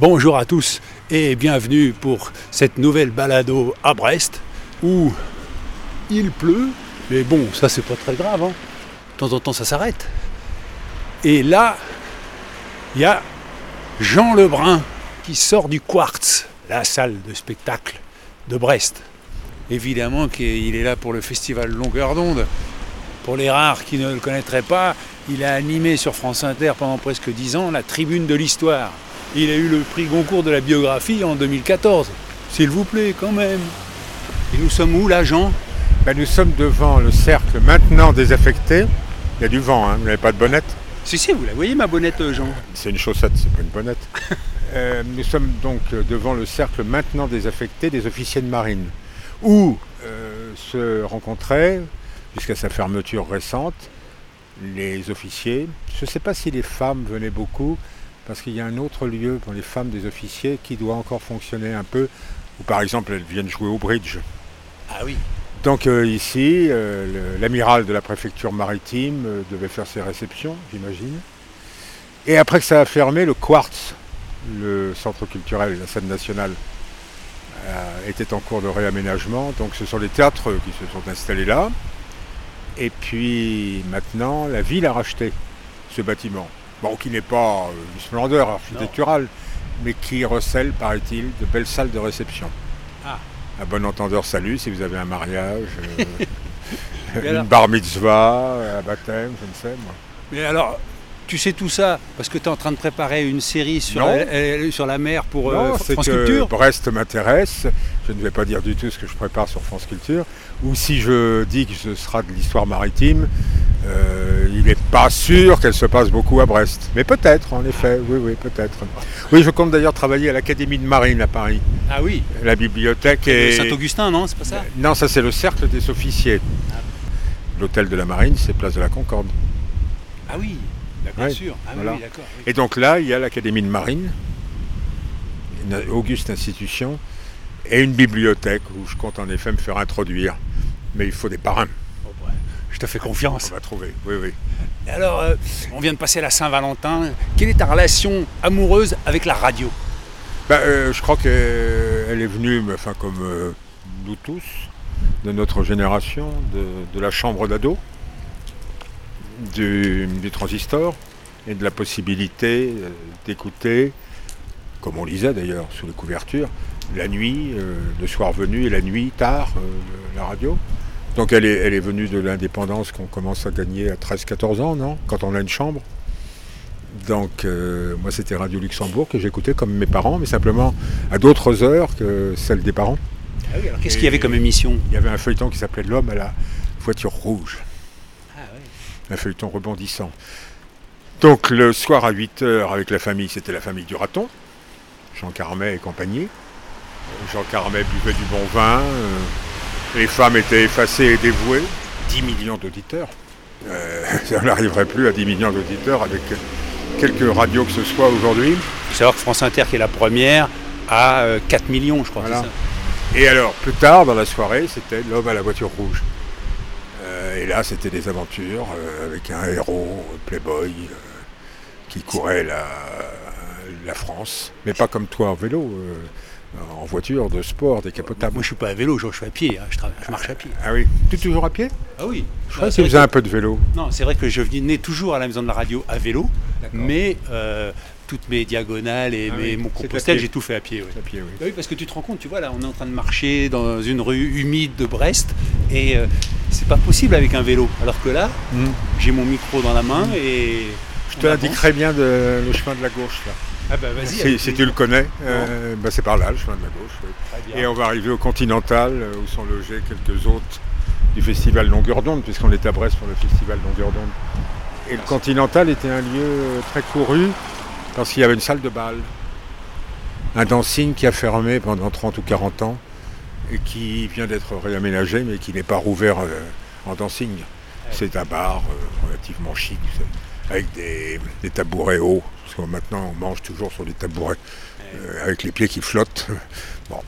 Bonjour à tous et bienvenue pour cette nouvelle balado à Brest où il pleut, mais bon, ça c'est pas très grave. hein. De temps en temps ça s'arrête. Et là, il y a Jean Lebrun qui sort du Quartz, la salle de spectacle de Brest. Évidemment qu'il est là pour le festival Longueur d'onde. Pour les rares qui ne le connaîtraient pas, il a animé sur France Inter pendant presque 10 ans la tribune de l'histoire. Il a eu le prix Goncourt de la biographie en 2014. S'il vous plaît, quand même. Et nous sommes où là, Jean Ben, nous sommes devant le cercle maintenant désaffecté. Il y a du vent, hein, vous n'avez pas de bonnette? Si, si, vous la voyez ma bonnette, Jean C'est une chaussette, c'est pas une bonnette. Euh, nous sommes donc devant le cercle maintenant désaffecté des officiers de marine, où euh, se rencontraient, jusqu'à sa fermeture récente, les officiers. Je ne sais pas si les femmes venaient beaucoup, parce qu'il y a un autre lieu pour les femmes des officiers qui doit encore fonctionner un peu, où par exemple elles viennent jouer au bridge. Ah oui. Donc euh, ici, euh, l'amiral de la préfecture maritime euh, devait faire ses réceptions, j'imagine. Et après que ça a fermé, le Quartz, le centre culturel, la scène nationale, était en cours de réaménagement. Donc ce sont les théâtres qui se sont installés là. Et puis maintenant, la ville a racheté ce bâtiment. Bon, qui n'est pas euh, une splendeur architecturale, mais qui recèle, paraît-il, de belles salles de réception. Ah. À bon entendeur, salut si vous avez un mariage, euh, une alors bar mitzvah, un baptême, je ne sais moi. Mais alors, tu sais tout ça parce que tu es en train de préparer une série sur, la, euh, sur la mer pour euh, non, c'est France que Culture Brest m'intéresse. Je ne vais pas dire du tout ce que je prépare sur France Culture. Ou si je dis que ce sera de l'histoire maritime, euh, il n'est pas sûr qu'elle se passe beaucoup à Brest. Mais peut-être, en effet, oui, oui, peut-être. Oui, je compte d'ailleurs travailler à l'Académie de Marine à Paris. Ah oui, La bibliothèque est... Saint-Augustin, non C'est pas ça Non, ça c'est le cercle des officiers. L'hôtel de la Marine, c'est Place de la Concorde. Ah oui, bien Ouais, sûr. Ah voilà. oui, d'accord. oui. Et donc là, il y a l'Académie de Marine, une auguste institution, et une bibliothèque où je compte en effet me faire introduire. Mais il faut des parrains. Je te fais confiance. On va trouver. Oui, oui. Alors, euh, on vient de passer la Saint-Valentin. Quelle est ta relation amoureuse avec la radio? Ben, euh, je crois qu'elle est venue, enfin comme euh, nous tous, de notre génération, de, de la chambre d'ado, du, du transistor, et de la possibilité euh, d'écouter, comme on lisait d'ailleurs sous les couvertures, la nuit, euh, le soir venu et la nuit tard, euh, la radio. Donc elle est, elle est venue de l'indépendance qu'on commence à gagner à 13-14 ans, non? Quand on a une chambre. Donc euh, moi c'était Radio Luxembourg que j'écoutais comme mes parents, mais simplement à d'autres heures que celles des parents. Ah oui, alors qu'est-ce qu'il y avait comme émission? Il y avait un feuilleton qui s'appelait L'homme à la voiture rouge, Ah oui. un feuilleton rebondissant. Donc le soir à 8h avec la famille, c'était la famille du raton, Jean Carmet et compagnie. Jean Carmet buvait du bon vin, euh, les femmes étaient effacées et dévouées, 10 millions d'auditeurs. Euh, ça n'arriverait plus à 10 millions d'auditeurs avec quelques radios que ce soit aujourd'hui. Il faut savoir que France Inter, qui est la première, a euh, 4 millions, je crois. Voilà. c'est ça Et alors, plus tard dans la soirée, c'était L'homme à la voiture rouge. Euh, et là, c'était des aventures euh, avec un héros, euh, playboy, euh, qui courait la, la France. Mais pas comme toi en vélo, euh, en voiture de sport, décapotable. Moi, je suis pas à vélo, je, je suis à pied. hein, je, travaille- je marche à pied. Ah oui, tu es toujours à pied? Ah oui. Je crois que tu faisais un peu de vélo. Non, c'est vrai que je venais toujours à la maison de la radio à vélo, mais euh, toutes mes diagonales et Ah mes, oui, mon compostel, j'ai tout fait à pied. oui. À pied, oui. Bah oui, parce que tu te rends compte, tu vois, là, on est en train de marcher dans une rue humide de Brest, et euh, c'est pas possible avec un vélo. Alors que là, Mm. j'ai mon micro dans la main et. Je te indiquerai bien de- le chemin de la gauche, là. Ah bah. Si, tu le connais, euh, bah, c'est par là, le chemin de la gauche. oui. Et on va arriver au Continental, euh, où sont logés quelques hôtes du festival Longueur d'onde, puisqu'on est à Brest pour le festival Longueur d'onde. Et le Continental était un lieu euh, très couru parce qu'il y avait une salle de bal. Un dancing qui a fermé pendant 30 ou 40 ans et qui vient d'être réaménagé mais qui n'est pas rouvert euh, en dancing. C'est un bar euh, relativement chic, avec des, tabourets hauts, parce que maintenant on mange toujours sur des tabourets euh, avec les pieds qui flottent. Bon,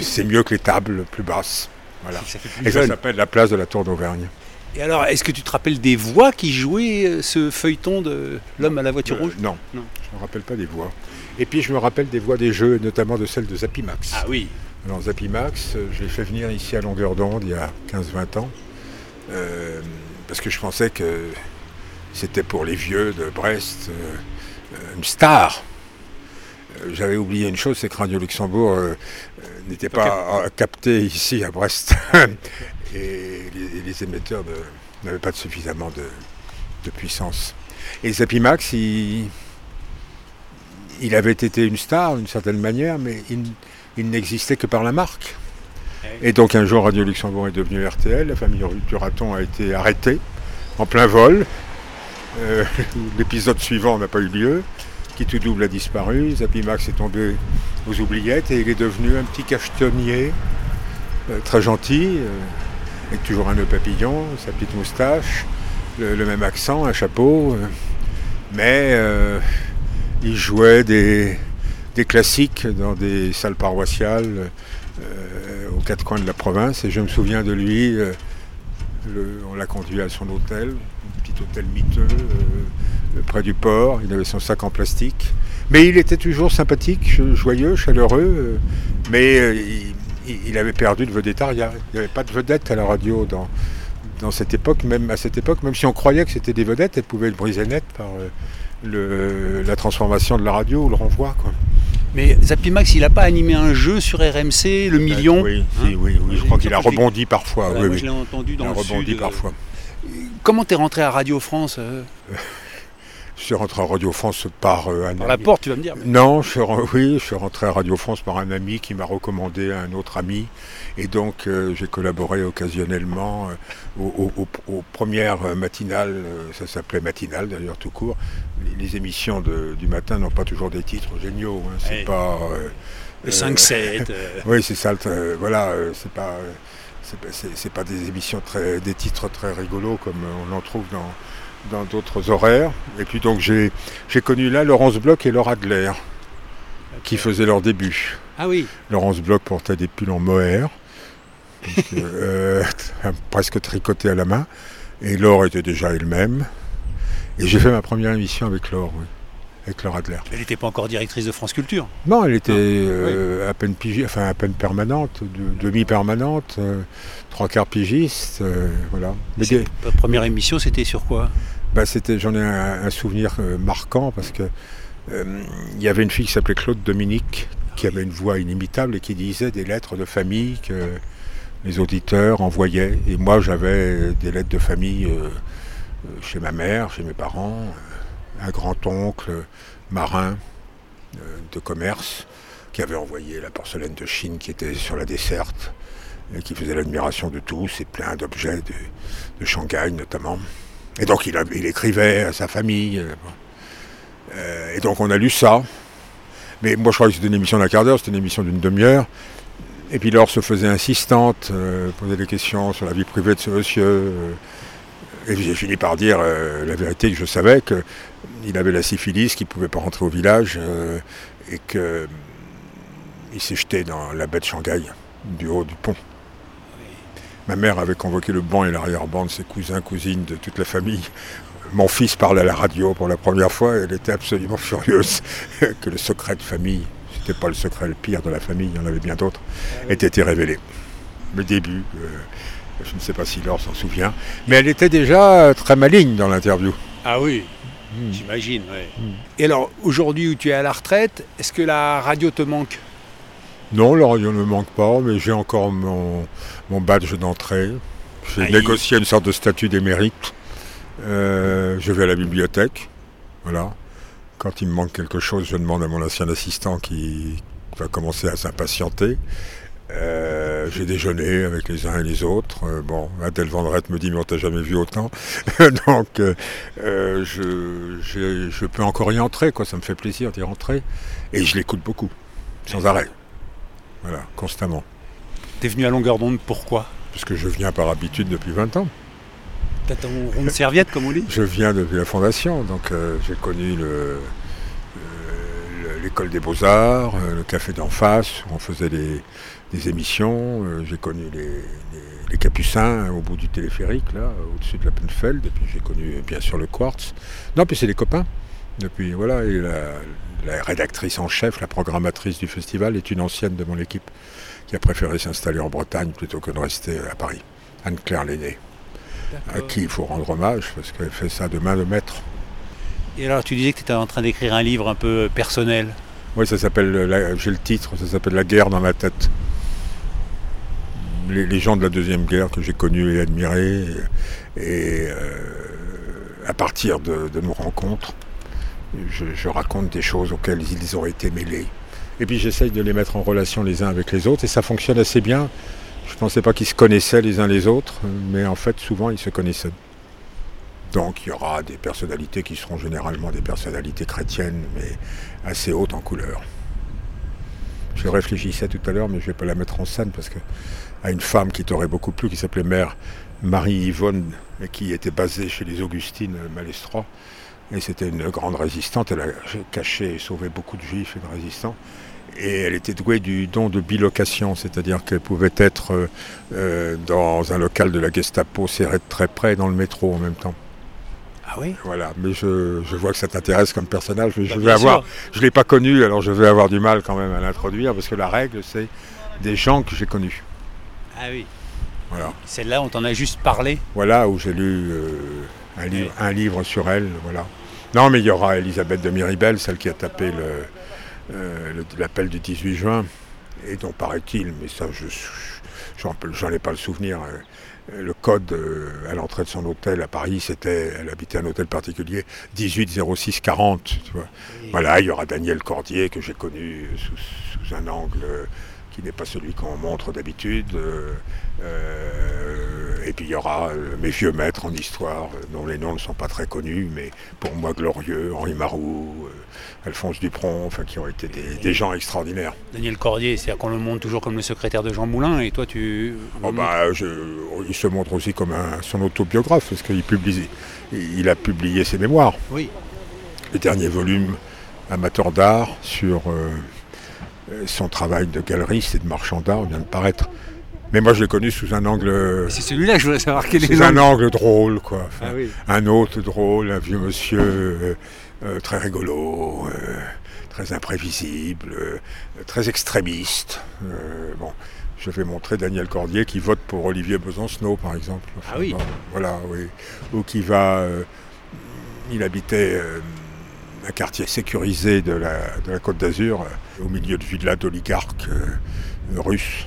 c'est mieux que les tables plus basses. Voilà. Et ça s'appelle la place de la Tour d'Auvergne. Et alors, est-ce que tu te rappelles des voix qui jouaient ce feuilleton de l'homme à la voiture rouge? non. non, je ne me rappelle pas des voix. Et puis je me rappelle des voix des jeux, notamment de celle de Zapimax. Ah oui. Alors Zapimax, euh, je l'ai fait venir ici à longueur d'onde il y a 15-20 ans, euh, parce que je pensais que c'était pour les vieux de Brest euh, une star. J'avais oublié une chose, c'est que Radio Luxembourg n'était pas capté ici à Brest. et les, émetteurs n'avaient pas suffisamment de, puissance. Et Zapimax, il, il avait été une star d'une certaine manière, mais il, n'existait que par la marque. Et donc un jour, Radio Luxembourg est devenu RTL, la famille du raton a été arrêtée en plein vol. Euh, l'épisode suivant n'a pas eu lieu. Qui tout double a disparu. Zappy Max est tombé aux oubliettes et il est devenu un petit cachetonnier euh, très gentil, euh, avec toujours un nœud papillon, sa petite moustache, le, même accent, un chapeau. mais il jouait des, classiques dans des salles paroissiales aux quatre coins de la province. Et je me souviens de lui, on l'a conduit à son hôtel, hôtel miteux euh, près du port. Il avait son sac en plastique. Mais il était toujours sympathique, joyeux, chaleureux. mais il, avait perdu de vedettariat. Il n'y avait pas de vedette à la radio dans, dans cette époque, même à cette époque, même si on croyait que c'était des vedettes, elles pouvaient être brisées net par la transformation de la radio ou le renvoi. Quoi. Mais Zapimax, il n'a pas animé un jeu sur RMC, le million Oui, hein oui, oui, je crois qu'il a rebondi parfois. oui, Je l'ai entendu dans il a rebondi euh, parfois. Comment t'es rentré à Radio France euh Je suis rentré à Radio France par euh, un par la porte, tu vas me dire. Non, je suis, oui, je suis rentré à Radio France par un ami qui m'a recommandé à un autre ami. Et donc, euh, j'ai collaboré occasionnellement euh, aux, premières matinales, ça s'appelait matinale d'ailleurs tout court. Les, émissions du matin n'ont pas toujours des titres géniaux. Hein, c'est pas. le 5-7. oui, c'est ça. voilà, c'est pas. C'est pas des émissions très, des titres très rigolos comme on en trouve dans, dans d'autres horaires. Et puis donc j'ai, connu là Laurence Bloch et Laura Adler qui faisaient leur début. Ah oui. Laurence Bloch portait des pulls en mohair, euh, presque tricotés à la main. Et Laure était déjà elle-même. Et j'ai fait ma première émission avec Laure, oui, avec Laura Adler. Elle n'était pas encore directrice de France Culture Non, elle était euh, à peine enfin à peine permanente, demi-permanente, euh, trois quarts pigiste, voilà. Votre première émission, c'était sur quoi? Bah, c'était, j'en ai un, souvenir euh, marquant parce que euh, il y avait une fille qui s'appelait Claude Dominique, qui avait une voix inimitable et qui disait des lettres de famille que les auditeurs envoyaient. Et moi, j'avais des lettres de famille euh, chez ma mère, chez mes parents, un grand-oncle marin de commerce qui avait envoyé la porcelaine de Chine qui était sur la desserte et qui faisait l'admiration de tous et plein d'objets de Shanghai notamment. Et donc il, écrivait à sa famille. Euh, euh, et donc on a lu ça. Mais moi je crois que c'était une émission d'un quart d'heure, c'était une émission d'une demi-heure. Et puis se faisait insistante, euh, posait des questions sur la vie privée de ce monsieur. Et j'ai fini par dire la vérité que je savais qu'il avait la syphilis, qu'il ne pouvait pas rentrer au village et qu'il s'est jeté dans la baie de Shanghai, du haut du pont. Ma mère avait convoqué le banc et l'arrière-ban de ses cousins, cousines, de toute la famille. Mon fils parlait à la radio pour la première fois et elle était absolument furieuse que le secret de famille, c'était pas le secret le pire de la famille, il y en avait bien d'autres, ait été révélé. Le début, euh, je ne sais pas si Laure s'en souvient, mais elle était déjà très maligne dans l'interview. Ah oui, hmm. j'imagine, hmm. Et alors, aujourd'hui où tu es à la retraite, est-ce que la radio te manque? Non, le radio ne me manque pas, mais j'ai encore mon, badge d'entrée. J'ai négocié une sorte de statut d'émérite. Euh, je vais à la bibliothèque. Voilà. Quand il me manque quelque chose, je demande à mon ancien assistant qui va commencer à s'impatienter. Euh, j'ai déjeuné avec les uns et les autres. Euh, bon, Adèle Vendrette me dit mais on t'a jamais vu autant. Donc euh, je, je, peux encore y entrer, quoi. ça me fait plaisir d'y rentrer. Et je l'écoute beaucoup, sans arrêt. Voilà, constamment. T'es venu à longueur d'onde, pourquoi? Parce que je viens par habitude depuis 20 ans. T'as ton rond de serviette, comme on dit? Je viens depuis la fondation, donc j'ai connu le, l'école des beaux-arts, le café d'en face, où on faisait des, des émissions. Euh, j'ai connu les, Capucins au bout du téléphérique, là, au-dessus de la Penfeld. Et puis j'ai connu bien sûr le Quartz. Non, puis c'est des copains. Depuis, voilà, et la, rédactrice en chef, la programmatrice du festival, est une ancienne de mon équipe qui a préféré s'installer en Bretagne plutôt que de rester à Paris. Anne-Claire Lenné, à qui il faut rendre hommage parce qu'elle fait ça de main de maître. Et alors, tu disais que tu étais en train d'écrire un livre un peu personnel. Oui, ça s'appelle, j'ai le titre, ça s'appelle La guerre dans ma tête les, gens de la Deuxième Guerre que j'ai connus et admirés. Et, euh, à partir de, nos rencontres, je, raconte des choses auxquelles ils ont été mêlés. Et puis j'essaye de les mettre en relation les uns avec les autres et ça fonctionne assez bien. Je ne pensais pas qu'ils se connaissaient les uns les autres, mais en fait souvent ils se connaissaient. Donc il y aura des personnalités qui seront généralement des personnalités chrétiennes, mais assez hautes en couleur. Je réfléchissais tout à l'heure, mais je ne vais pas la mettre en scène parce que à une femme qui t'aurait beaucoup plu, qui s'appelait Mère Marie-Yvonne, qui était basée chez les Augustines Malestroit. Et c'était une grande résistante. Elle a caché et sauvé beaucoup de juifs et de résistants. Et elle était douée du don de bilocation, c'est-à-dire qu'elle pouvait être euh, dans un local de la Gestapo serré de très près dans le métro en même temps. Ah oui Voilà, mais je, vois que ça t'intéresse comme personnage. je bah, vais avoir, je ne l'ai pas connu, alors je vais avoir du mal quand même à l'introduire, parce que la règle, c'est des gens que j'ai connus. Ah oui. Voilà. Celle-là, on t'en a juste parlé Voilà, où j'ai lu euh, un, livre, un livre sur elle. Voilà. Non, mais il y aura Elisabeth de Miribel, celle qui a tapé euh, l'appel du 18 juin, et dont paraît-il, mais ça, je j'en ai pas le souvenir. Euh, le code à l'entrée de son hôtel à Paris, c'était, elle habitait un hôtel particulier, 180640. Tu vois. Voilà, il y aura Daniel Cordier que j'ai connu sous, un angle qui n'est pas celui qu'on montre d'habitude. Euh, euh, et puis il y aura euh, mes vieux maîtres en histoire, dont les noms ne sont pas très connus, mais pour moi glorieux, Henri Marou, Alphonse Dupron, enfin qui ont été des, gens extraordinaires. Daniel Cordier, c'est-à-dire qu'on le montre toujours comme le secrétaire de Jean Moulin, et toi tu... Oh bah, il se montre aussi comme son autobiographe, parce qu'il publie, il a publié ses mémoires. Oui. Le dernier volume, Amateur d'art, sur euh, son travail de galeriste et de marchand d'art vient de paraître. Mais moi, je l'ai connu sous un angle. C'est celui-là que je voulais savoir quel est Sous un angle drôle, quoi. Ah un autre drôle, un vieux monsieur euh, euh, très rigolo, très imprévisible, très extrémiste. bon, je vais montrer Daniel Cordier qui vote pour Olivier Besancenot, par exemple. ah oui. voilà, oui. Ou qui va. il habitait un quartier sécurisé de la, de la Côte d'Azur, euh, au milieu de villas d'oligarques euh, russes.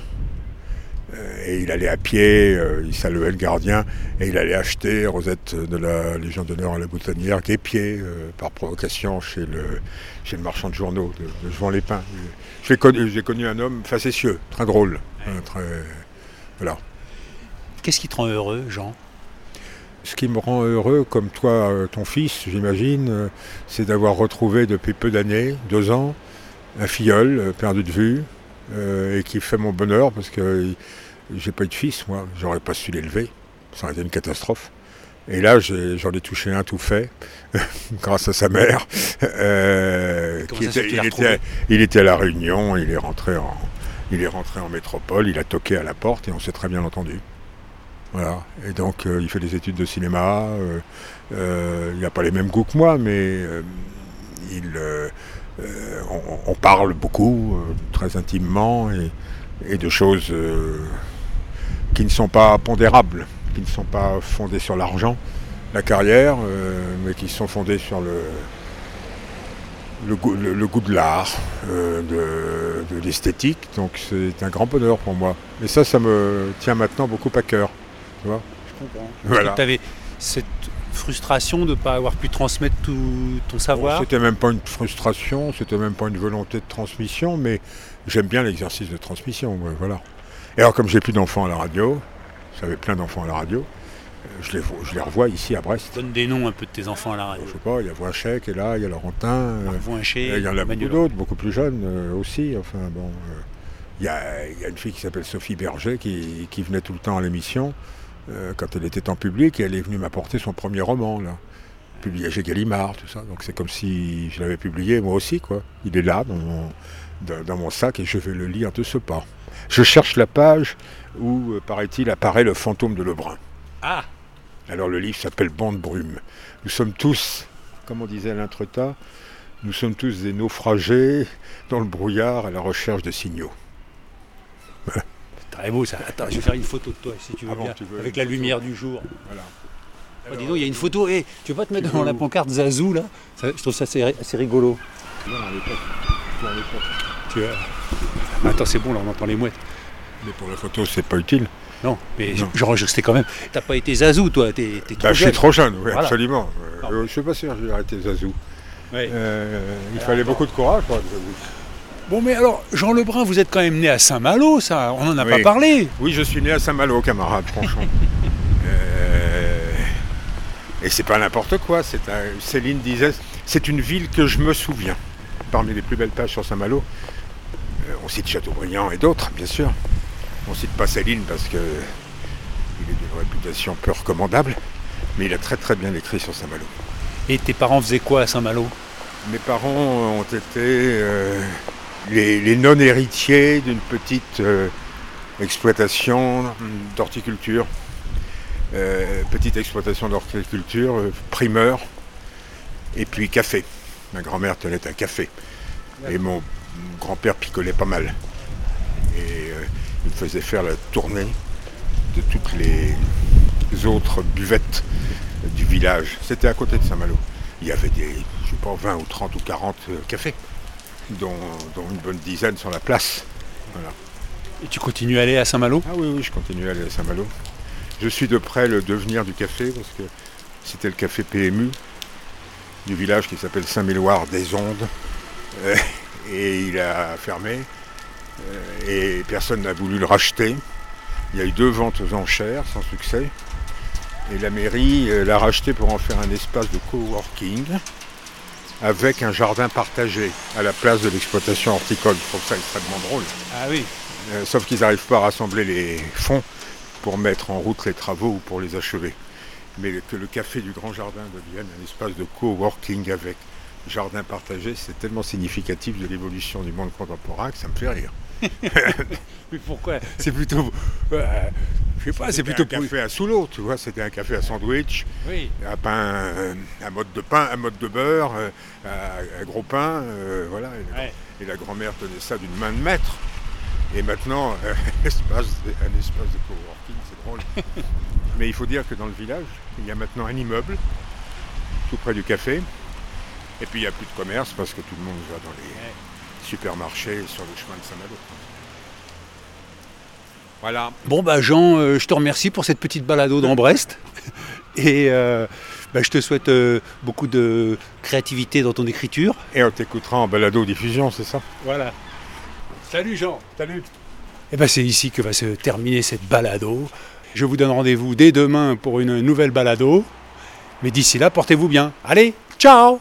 Euh, et il allait à pied, il saluait le gardien, et il allait acheter Rosette de la Légion d'honneur à la boutonnière, pied par provocation chez le, chez le marchand de journaux de, de Jean Lépin. J'ai connu, connu, un homme facétieux, très drôle. très, voilà. Qu'est-ce qui te rend heureux, Jean? Ce qui me rend heureux, comme toi, euh, ton fils, j'imagine, euh, c'est d'avoir retrouvé depuis peu d'années, deux ans, un filleul euh, perdu de vue, et qui fait mon bonheur parce que j'ai pas eu de fils, moi, j'aurais pas su l'élever, ça aurait été une catastrophe. Et là, j'en ai, touché un tout fait, grâce à sa mère. il, était, à la Réunion, il est rentré en, il est rentré en métropole, il a toqué à la porte et on s'est très bien entendu. Voilà. Et donc euh, il fait des études de cinéma. Euh, euh, il n'a pas les mêmes goûts que moi, mais il, on, parle beaucoup, très intimement, et, de choses qui ne sont pas pondérables, qui ne sont pas fondées sur l'argent, la carrière, mais qui sont fondées sur le, le, goût, de l'art, de, l'esthétique. Donc c'est un grand bonheur pour moi. Et ça, ça me tient maintenant beaucoup à cœur. Je comprends. Voilà. Tu avais cette frustration de ne pas avoir pu transmettre tout ton savoir? C'était même pas une frustration, c'était même pas une volonté de transmission, mais j'aime bien l'exercice de transmission. ouais, voilà. Et alors, comme j'ai plus d'enfants à la radio, j'avais plein d'enfants à la radio, euh, je les, vois- je les revois ici à Brest. Donne des noms un peu de tes enfants à la Je radio. sais pas, il y a Voinchek qui est là, il y a Laurentin. euh, Et Il y en a beaucoup d'autres, beaucoup plus jeunes euh, aussi. Enfin bon, euh, il y, a, il y a une fille qui s'appelle Sophie Berger qui, qui venait tout le temps à l'émission euh, quand elle était en public et elle est venue m'apporter son premier roman là, publié chez Gallimard, tout ça. Donc c'est comme si je l'avais publié moi aussi quoi. Il est là dans mon, dans, dans mon sac et je vais le lire de ce pas. Je cherche la page où euh, paraît-il apparaît le fantôme de Lebrun. Ah Alors le livre s'appelle Bande brume. Nous sommes tous, comme on disait à l'entretas, nous sommes tous des naufragés dans le brouillard à la recherche de signaux. Très beau ça. Attends, je vais faire une photo de toi si tu veux Ah bon, bien. tu veux avec la photo lumière du jour. Voilà. Oh, dis donc, il y a une photo. Eh, tu veux pas te mettre veux la pancarte Zazou là Ça, Je trouve ça assez, assez rigolo. Non, à l'époque. Tu vois. Attends, c'est bon, là on entend les mouettes. Mais pour la photo, c'est pas utile. Non, mais j'enregistrais quand même. T'as pas été Zazou, toi, t'es trop Bah, je suis trop jeune, oui, Voilà. absolument. Euh, je sais pas si j'ai arrêté Zazou. Ouais. Euh, il fallait beaucoup de courage pour être Zazou. Bon, mais alors, Jean Lebrun, vous êtes quand même né à Saint-Malo, ça, on n'en a Oui. pas parlé. Oui, je suis né à Saint-Malo, camarade, franchement. Euh, Et c'est pas n'importe quoi. C'est un- Céline disait, c'est une ville que je me souviens. Parmi les plus belles pages sur Saint-Malo, euh, on cite Chateaubriand et d'autres, bien sûr. On cite pas Céline parce que il est d'une réputation peu recommandable, mais il a très très bien écrit sur Saint-Malo. Et tes parents faisaient quoi à Saint-Malo? Mes parents ont été euh, les, non-héritiers d'une petite euh, exploitation d'horticulture. Euh, petite exploitation d'horticulture, euh, primeur, et puis café. Ma grand-mère tenait un café. Et mon, grand-père picolait pas mal. Et il me faisait faire la tournée de toutes les autres buvettes du village. C'était à côté de Saint-Malo. Il y avait des, je sais pas, 20 ou 30 ou 40 euh, cafés, dont, dont une bonne dizaine sur la place. Voilà. Et tu continues à aller à Saint-Malo? Ah oui, oui, je continue à aller à Saint-Malo. Je suis de près le devenir du café, parce que c'était le café PMU du village qui s'appelle Saint-Méloire des Ondes. Euh, et il a fermé. euh, et personne n'a voulu le racheter. Il y a eu deux ventes aux enchères sans succès. Et la mairie euh, l'a racheté pour en faire un espace de coworking avec un jardin partagé à la place de l'exploitation horticole. Je trouve ça extrêmement drôle. Ah oui. Euh, sauf qu'ils n'arrivent pas à rassembler les fonds pour mettre en route les travaux ou pour les achever. Mais que le café du Grand Jardin devienne un espace de coworking avec jardin partagé, c'est tellement significatif de l'évolution du monde contemporain que ça me fait rire. Mais pourquoi? C'est plutôt. euh, je sais pas, c'est plutôt. un café à sous l'eau, tu vois, c'était un café à sandwich, Oui. un pain, euh, mode de pain, un mode de beurre, euh, un, un gros pain, euh, voilà. Et la, Ouais. et la grand-mère tenait ça d'une main de maître. Et maintenant, euh, espace, un espace de coworking, c'est drôle. Mais il faut dire que dans le village, il y a maintenant un immeuble, tout près du café. Et puis il n'y a plus de commerce parce que tout le monde va dans les supermarchés sur le chemin de Saint-Malo. Voilà. Bon, bah, Jean, euh, je te remercie pour cette petite balado dans Brest. Et euh, bah, je te souhaite euh, beaucoup de créativité dans ton écriture. Et on t'écoutera en balado-diffusion, c'est ça? Voilà. Salut Jean. Salut. Et ben c'est ici que va se terminer cette balado. Je vous donne rendez-vous dès demain pour une nouvelle balado. Mais d'ici là, portez-vous bien. Allez, ciao